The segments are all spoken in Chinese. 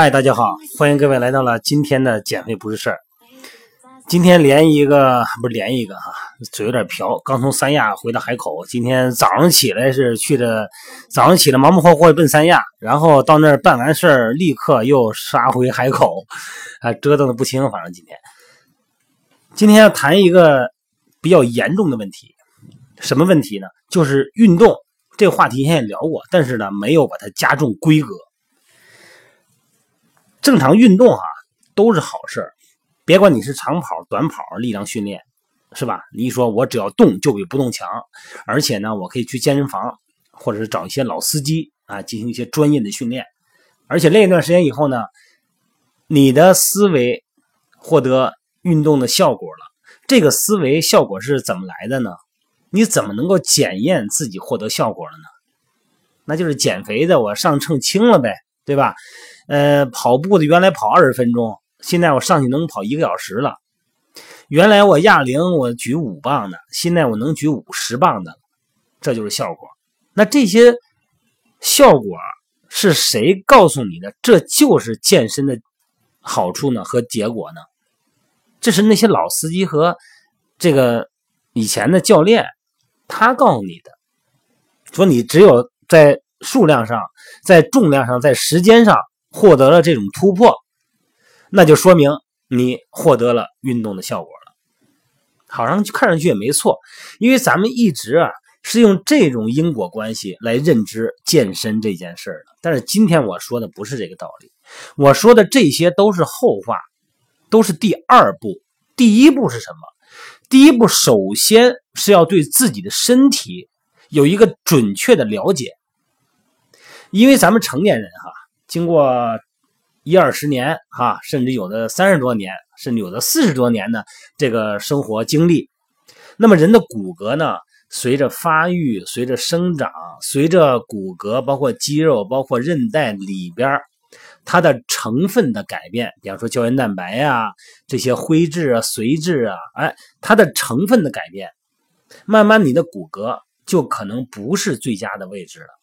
嗨，大家好，欢迎各位来到了今天的减肥不是事儿。今天连一个不是连一个哈，嘴有点瓢，刚从三亚回到海口。今天早上起来是去的，早上起来忙忙活活奔三亚，然后到那儿办完事儿，立刻又杀回海口，啊，折腾的不轻。反正今天，今天要谈一个比较严重的问题，什么问题呢？就是运动这个话题，以前也聊过，但是呢，没有把它加重规格。正常运动啊，都是好事儿。别管你是长跑、短跑、力量训练，是吧？你一说我只要动就比不动强，而且呢，我可以去健身房，或者是找一些老司机啊，进行一些专业的训练，而且练一段时间以后呢，你的思维获得运动的效果了。这个思维效果是怎么来的呢？你怎么能够检验自己获得效果了呢？那就是减肥的，我上秤轻了呗，对吧？呃，跑步的原来跑二十分钟。现在我上去能跑一个小时了。原来我哑铃我举五磅的，现在我能举五十磅的，这就是效果。那这些效果是谁告诉你的？这就是健身的好处呢和结果呢？这是那些老司机和这个以前的教练他告诉你的，说你只有在数量上、在重量上、在时间上获得了这种突破。那就说明你获得了运动的效果了，好像看上去也没错，因为咱们一直啊是用这种因果关系来认知健身这件事的。但是今天我说的不是这个道理，我说的这些都是后话，都是第二步。第一步是什么？第一步首先是要对自己的身体有一个准确的了解，因为咱们成年人哈，经过。一二十年哈，甚至有的三十多年，甚至有的四十多年的这个生活经历。那么人的骨骼呢，随着发育、随着生长、随着骨骼包括肌肉、包括韧带里边它的成分的改变，比方说胶原蛋白呀、这些灰质啊、髓质啊，哎，它的成分的改变，慢慢你的骨骼就可能不是最佳的位置了，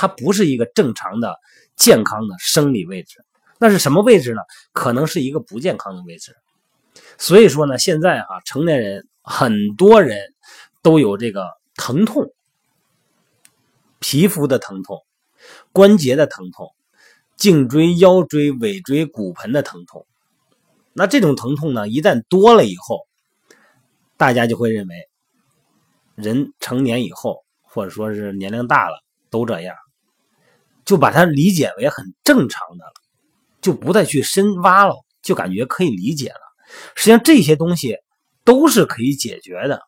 它不是一个正常的、健康的生理位置。那是什么位置呢？可能是一个不健康的位置。所以说呢，现在哈，成年人很多人都有这个疼痛，皮肤的疼痛、关节的疼痛、颈椎、腰椎、尾椎、骨盆的疼痛。那这种疼痛呢，一旦多了以后，大家就会认为，人成年以后，或者说是年龄大了，都这样，就把它理解为很正常的了。就不再去深挖了，就感觉可以理解了。实际上这些东西都是可以解决的。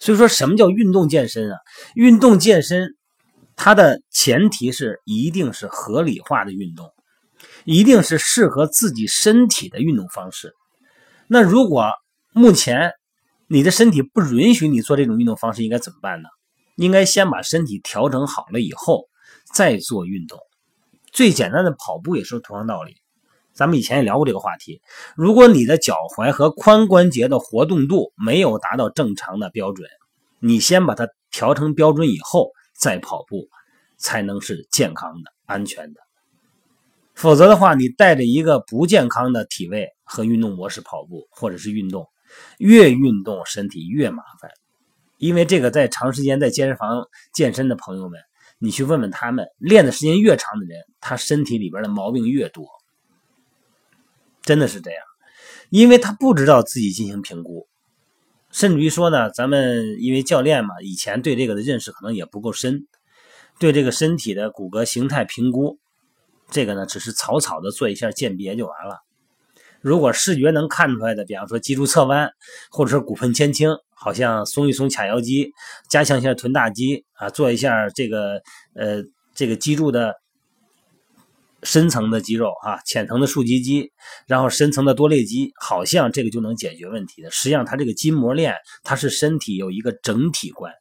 所以说什么叫运动健身啊？运动健身它的前提是一定是合理化的运动，一定是适合自己身体的运动方式。那如果目前你的身体不允许你做这种运动方式，应该怎么办呢？应该先把身体调整好了以后再做运动。最简单的跑步也是同样道理，咱们以前也聊过这个话题。如果你的脚踝和髋关节的活动度没有达到正常的标准，你先把它调成标准以后再跑步，才能是健康的、安全的。否则的话，你带着一个不健康的体位和运动模式跑步或者是运动，越运动身体越麻烦，因为这个在长时间在健身房健身的朋友们。你去问问他们，练的时间越长的人，他身体里边的毛病越多，真的是这样，因为他不知道自己进行评估，甚至于说呢，咱们因为教练嘛，以前对这个的认识可能也不够深，对这个身体的骨骼形态评估，这个呢只是草草的做一下鉴别就完了。如果视觉能看出来的，比方说脊柱侧弯，或者是骨盆前倾。好像松一松髂腰肌，加强一下臀大肌啊，做一下这个呃这个脊柱的深层的肌肉啊，浅层的竖脊肌，然后深层的多裂肌，好像这个就能解决问题的。实际上，它这个筋膜链它是身体有一个整体观，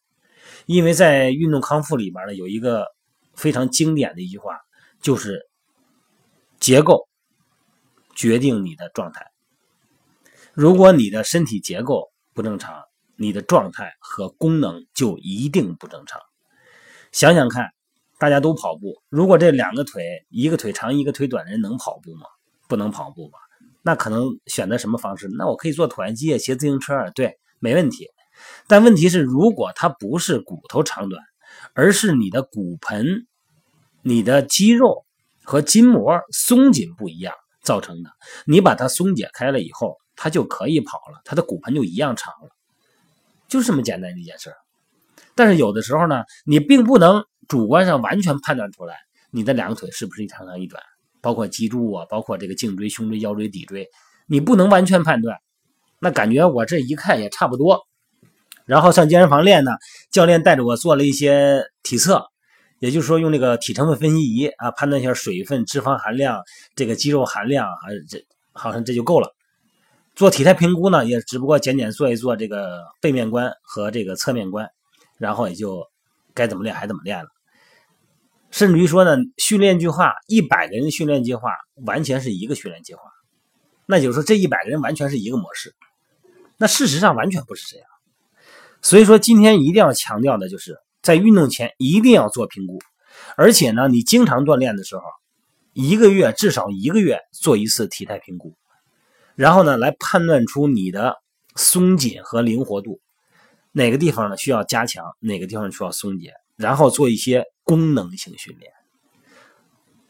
因为在运动康复里边呢，有一个非常经典的一句话，就是结构决定你的状态。如果你的身体结构不正常，你的状态和功能就一定不正常。想想看，大家都跑步，如果这两个腿一个腿长一个腿短的人能跑步吗？不能跑步吧？那可能选择什么方式？那我可以做椭圆机啊，骑自行车啊，对，没问题。但问题是，如果它不是骨头长短，而是你的骨盆、你的肌肉和筋膜松紧不一样造成的，你把它松解开了以后，它就可以跑了，它的骨盆就一样长了，就这么简单的一件事。但是有的时候呢，你并不能主观上完全判断出来你的两个腿是不是一长一短。包括脊柱啊，包括这个颈椎、胸椎、腰椎、骶椎，你不能完全判断。那感觉我这一看也差不多。然后上健身房练呢，教练带着我做了一些体测，也就是说用那个体成分分析仪啊，判断一下水分、脂肪含量、这个肌肉含量啊，这好像这就够了。做体态评估呢，也只不过简简做一做这个背面观和这个侧面观，然后也就该怎么练还怎么练了。甚至于说呢，训练计划一百个人的训练计划完全是一个训练计划，那就是说这一百个人完全是一个模式。那事实上完全不是这样。所以说今天一定要强调的就是在运动前一定要做评估，而且呢，你经常锻炼的时候，一个月至少一个月做一次体态评估，然后呢来判断出你的松紧和灵活度，哪个地方呢需要加强，哪个地方需要松解，然后做一些。功能性训练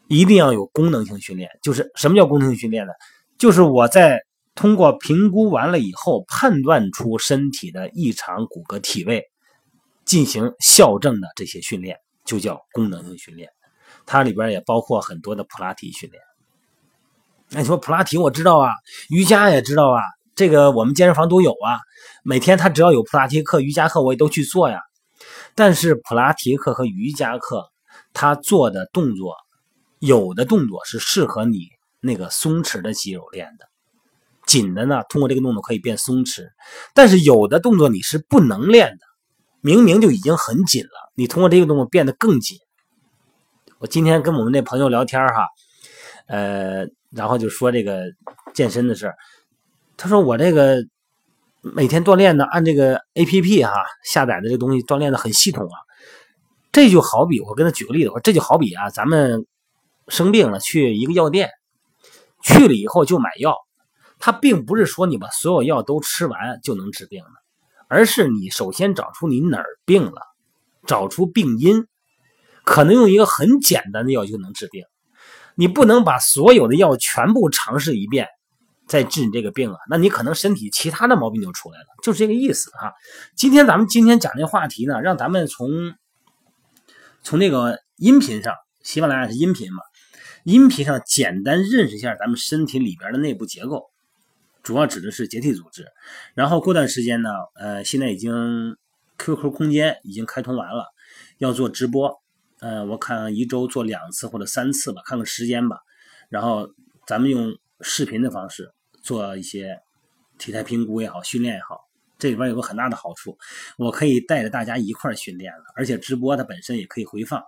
一定要有功能性训练，就是什么叫功能性训练呢？就是我在通过评估完了以后，判断出身体的异常骨骼体位，进行校正的这些训练，就叫功能性训练。它里边也包括很多的普拉提训练。那你说普拉提我知道啊，瑜伽也知道啊，这个我们健身房都有啊。每天他只要有普拉提课、瑜伽课，我也都去做呀。但是普拉提课和瑜伽课，他做的动作，有的动作是适合你那个松弛的肌肉练的，紧的呢，通过这个动作可以变松弛。但是有的动作你是不能练的，明明就已经很紧了，你通过这个动作变得更紧。我今天跟我们那朋友聊天哈，呃，然后就说这个健身的事他说我这个。每天锻炼呢，按这个 A P P 哈下载的这东西锻炼的很系统啊。这就好比我跟他举个例子，我这就好比啊，咱们生病了去一个药店，去了以后就买药，他并不是说你把所有药都吃完就能治病的，而是你首先找出你哪儿病了，找出病因，可能用一个很简单的药就能治病，你不能把所有的药全部尝试一遍。再治你这个病啊，那你可能身体其他的毛病就出来了，就是这个意思哈。今天咱们今天讲这话题呢，让咱们从从那个音频上，喜马拉雅是音频嘛，音频上简单认识一下咱们身体里边的内部结构，主要指的是结缔组织。然后过段时间呢，呃，现在已经 QQ 空间已经开通完了，要做直播，呃，我看一周做两次或者三次吧，看看时间吧。然后咱们用视频的方式。做一些体态评估也好，训练也好，这里边有个很大的好处，我可以带着大家一块训练了，而且直播它本身也可以回放，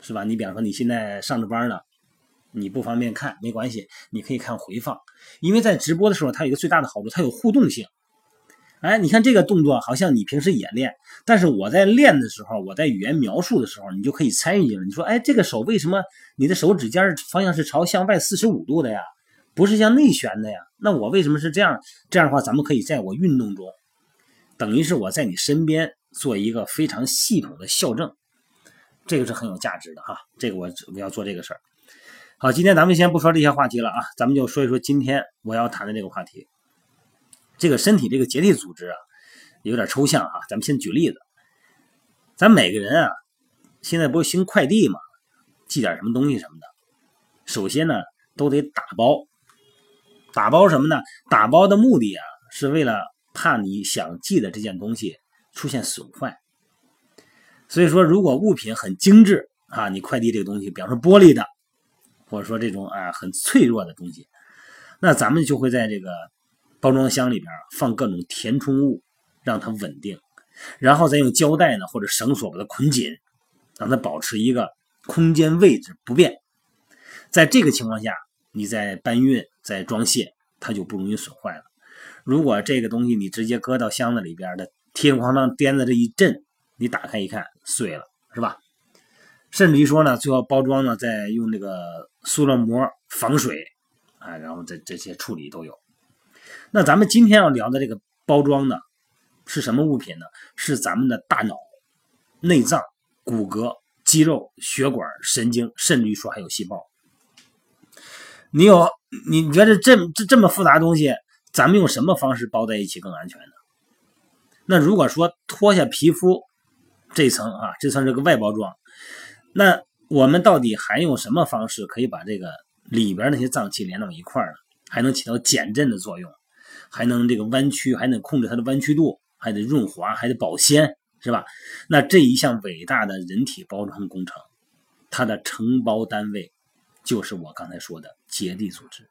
是吧？你比方说你现在上着班呢，你不方便看没关系，你可以看回放，因为在直播的时候它有一个最大的好处，它有互动性。哎，你看这个动作好像你平时也练，但是我在练的时候，我在语言描述的时候，你就可以参与进来。你说，哎，这个手为什么你的手指尖方向是朝向外四十五度的呀？不是向内旋的呀？那我为什么是这样？这样的话，咱们可以在我运动中，等于是我在你身边做一个非常系统的校正，这个是很有价值的哈。这个我我要做这个事儿。好，今天咱们先不说这些话题了啊，咱们就说一说今天我要谈的这个话题。这个身体这个结缔组织啊，有点抽象啊。咱们先举例子，咱每个人啊，现在不是兴快递嘛，寄点什么东西什么的，首先呢都得打包。打包什么呢？打包的目的啊，是为了怕你想寄的这件东西出现损坏。所以说，如果物品很精致啊，你快递这个东西，比方说玻璃的，或者说这种啊很脆弱的东西，那咱们就会在这个包装箱里边放各种填充物，让它稳定，然后再用胶带呢或者绳索把它捆紧，让它保持一个空间位置不变。在这个情况下。你在搬运、在装卸，它就不容易损坏了。如果这个东西你直接搁到箱子里边的，铁哐当颠的这一震，你打开一看碎了，是吧？甚至于说呢，最后包装呢，再用那个塑料膜防水，啊，然后这这些处理都有。那咱们今天要聊的这个包装呢，是什么物品呢？是咱们的大脑、内脏、骨骼、肌肉、血管、神经，甚至于说还有细胞。你有你觉得这这这么复杂的东西，咱们用什么方式包在一起更安全呢？那如果说脱下皮肤这层啊，这算是个外包装。那我们到底还用什么方式可以把这个里边那些脏器连到一块儿呢？还能起到减震的作用，还能这个弯曲，还能控制它的弯曲度，还得润滑，还得保鲜，是吧？那这一项伟大的人体包装工程，它的承包单位就是我刚才说的结缔组织。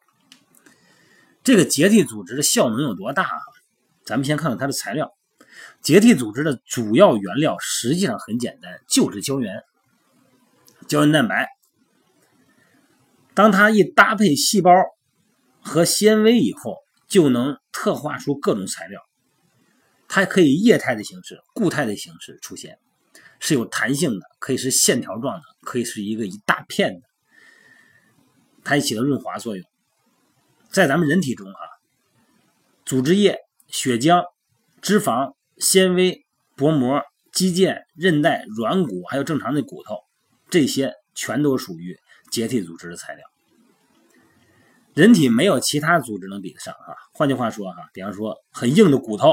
这个结缔组织的效能有多大？咱们先看看它的材料。结缔组织的主要原料实际上很简单，就是胶原。胶原蛋白，当它一搭配细胞和纤维以后，就能特化出各种材料。它可以液态的形式、固态的形式出现，是有弹性的，可以是线条状的，可以是一个一大片的。它也起到润滑作用。在咱们人体中，哈，组织液、血浆、脂肪、纤维、薄膜、肌腱、韧带、软骨，还有正常的骨头。这些全都属于结缔组织的材料，人体没有其他组织能比得上啊。换句话说哈，比方说很硬的骨头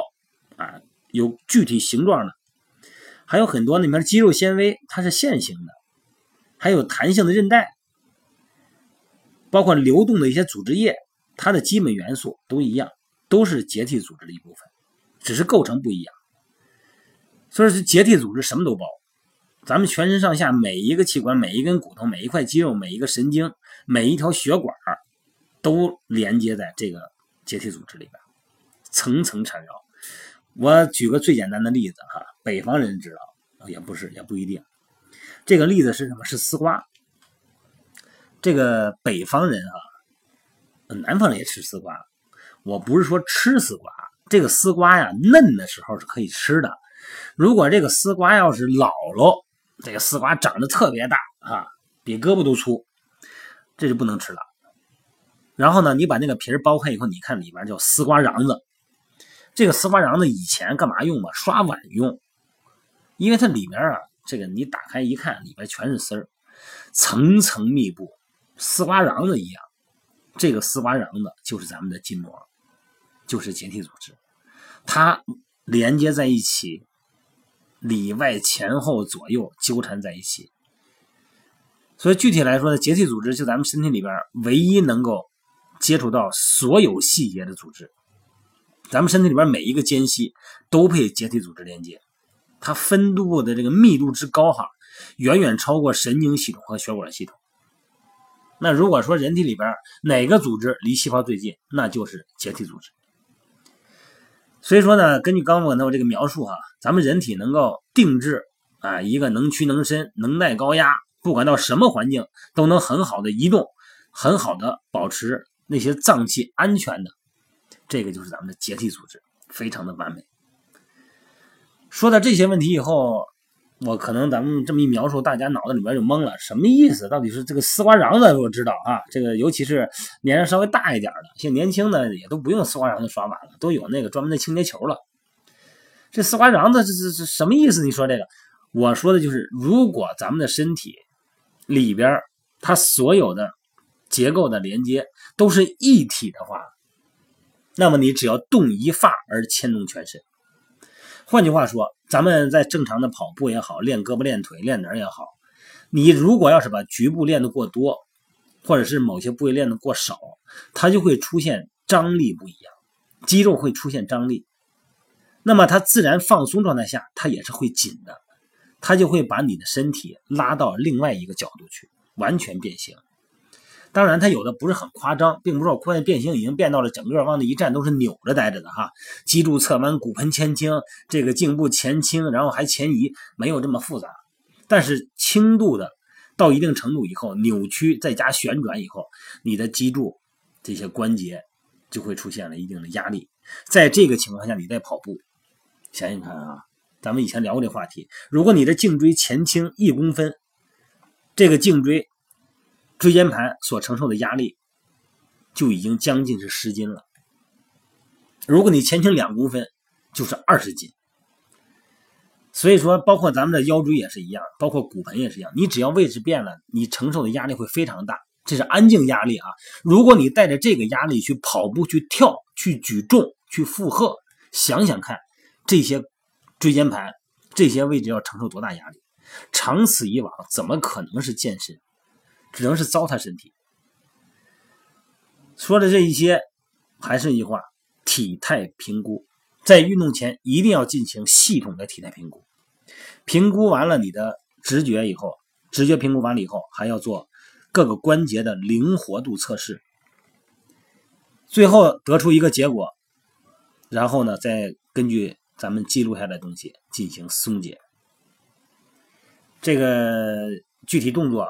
啊，有具体形状的，还有很多里面肌肉纤维它是线形的，还有弹性的韧带，包括流动的一些组织液，它的基本元素都一样，都是结缔组织的一部分，只是构成不一样。所以说结缔组织什么都包。咱们全身上下每一个器官、每一根骨头、每一块肌肉、每一个神经、每一条血管都连接在这个结缔组织里边，层层缠绕。我举个最简单的例子哈，北方人知道，也不是，也不一定。这个例子是什么？是丝瓜。这个北方人啊，南方人也吃丝瓜。我不是说吃丝瓜，这个丝瓜呀，嫩的时候是可以吃的。如果这个丝瓜要是老了，这个丝瓜长得特别大啊，比胳膊都粗，这就不能吃了。然后呢，你把那个皮儿剥开以后，你看里边叫丝瓜瓤子。这个丝瓜瓤子以前干嘛用吧？刷碗用，因为它里面啊，这个你打开一看，里边全是丝儿，层层密布，丝瓜瓤子一样。这个丝瓜瓤子就是咱们的筋膜，就是结缔组织，它连接在一起。里外前后左右纠缠在一起，所以具体来说呢，结缔组织就咱们身体里边唯一能够接触到所有细节的组织。咱们身体里边每一个间隙都被结缔组织连接，它分布的这个密度之高哈，远远超过神经系统和血管系统。那如果说人体里边哪个组织离细胞最近，那就是结缔组织。所以说呢，根据刚刚的这个描述哈，咱们人体能够定制啊一个能屈能伸、能耐高压，不管到什么环境都能很好的移动，很好的保持那些脏器安全的，这个就是咱们的结缔组织，非常的完美。说到这些问题以后。我可能咱们这么一描述，大家脑子里边就懵了，什么意思？到底是这个丝瓜瓤子？我知道啊，这个尤其是年龄稍微大一点的，像年轻的也都不用丝瓜瓤子刷碗了，都有那个专门的清洁球了。这丝瓜瓤子这这这什么意思？你说这个，我说的就是，如果咱们的身体里边它所有的结构的连接都是一体的话，那么你只要动一发而牵动全身。换句话说，咱们在正常的跑步也好，练胳膊练腿练哪儿也好，你如果要是把局部练得过多，或者是某些部位练得过少，它就会出现张力不一样，肌肉会出现张力，那么它自然放松状态下，它也是会紧的，它就会把你的身体拉到另外一个角度去，完全变形。当然，它有的不是很夸张，并不是说关键变形已经变到了整个往那一站都是扭着待着的哈。脊柱侧弯，骨盆前倾，这个颈部前倾，然后还前移，没有这么复杂。但是轻度的到一定程度以后，扭曲再加旋转以后，你的脊柱这些关节就会出现了一定的压力。在这个情况下，你再跑步，想想看啊，咱们以前聊过这话题。如果你的颈椎前倾一公分，这个颈椎椎间盘所承受的压力就已经将近是十斤了。如果你前倾两公分，就是二十斤。所以说，包括咱们的腰椎也是一样，包括骨盆也是一样。你只要位置变了，你承受的压力会非常大。这是安静压力啊！如果你带着这个压力去跑步、去跳、去举重、去负荷，想想看，这些椎间盘这些位置要承受多大压力？长此以往，怎么可能是健身？只能是糟蹋身体。说的这一些，还是一句话：体态评估，在运动前一定要进行系统的体态评估。评估完了你的直觉以后，直觉评估完了以后，还要做各个关节的灵活度测试，最后得出一个结果，然后呢，再根据咱们记录下来的东西进行松解。这个具体动作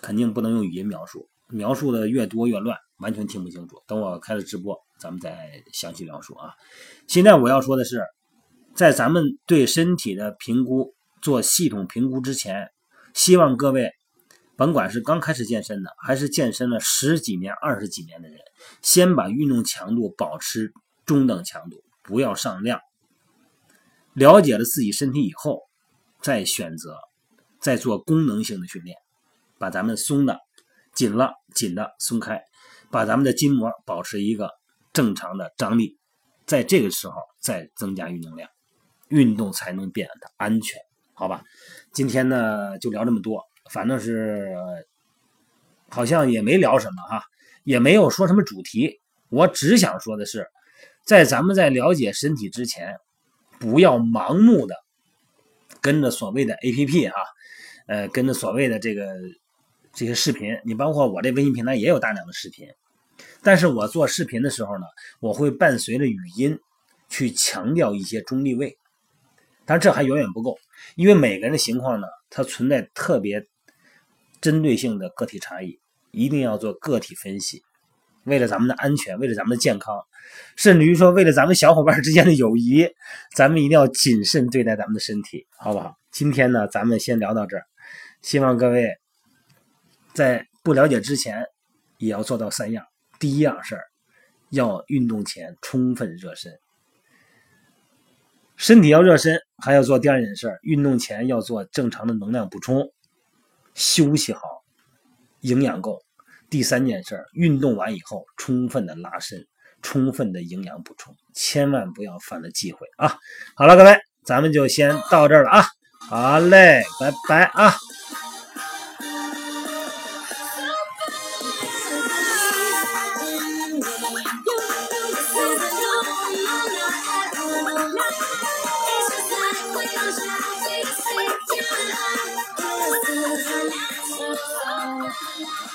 肯定不能用语音描述，描述的越多越乱，完全听不清楚。等我开了直播，咱们再详细描述啊。现在我要说的是。在咱们对身体的评估做系统评估之前，希望各位，甭管是刚开始健身的，还是健身了十几年、二十几年的人，先把运动强度保持中等强度，不要上量。了解了自己身体以后，再选择，再做功能性的训练，把咱们松的、紧了、紧的松开，把咱们的筋膜保持一个正常的张力，在这个时候再增加运动量。运动才能变得安全，好吧？今天呢就聊这么多，反正是好像也没聊什么哈，也没有说什么主题。我只想说的是，在咱们在了解身体之前，不要盲目的跟着所谓的 APP 哈，呃，跟着所谓的这个这些视频。你包括我这微信平台也有大量的视频，但是我做视频的时候呢，我会伴随着语音去强调一些中立位。但这还远远不够，因为每个人的情况呢，它存在特别针对性的个体差异，一定要做个体分析。为了咱们的安全，为了咱们的健康，甚至于说为了咱们小伙伴之间的友谊，咱们一定要谨慎对待咱们的身体，好不好？今天呢，咱们先聊到这儿，希望各位在不了解之前，也要做到三样。第一样事儿，要运动前充分热身。身体要热身，还要做第二件事儿运动前要做正常的能量补充，休息好，营养够。第三件事儿运动完以后充分的拉伸，充分的营养补充，千万不要犯了忌讳啊！好了，各位，咱们就先到这儿了啊！好嘞，拜拜啊！Yeah.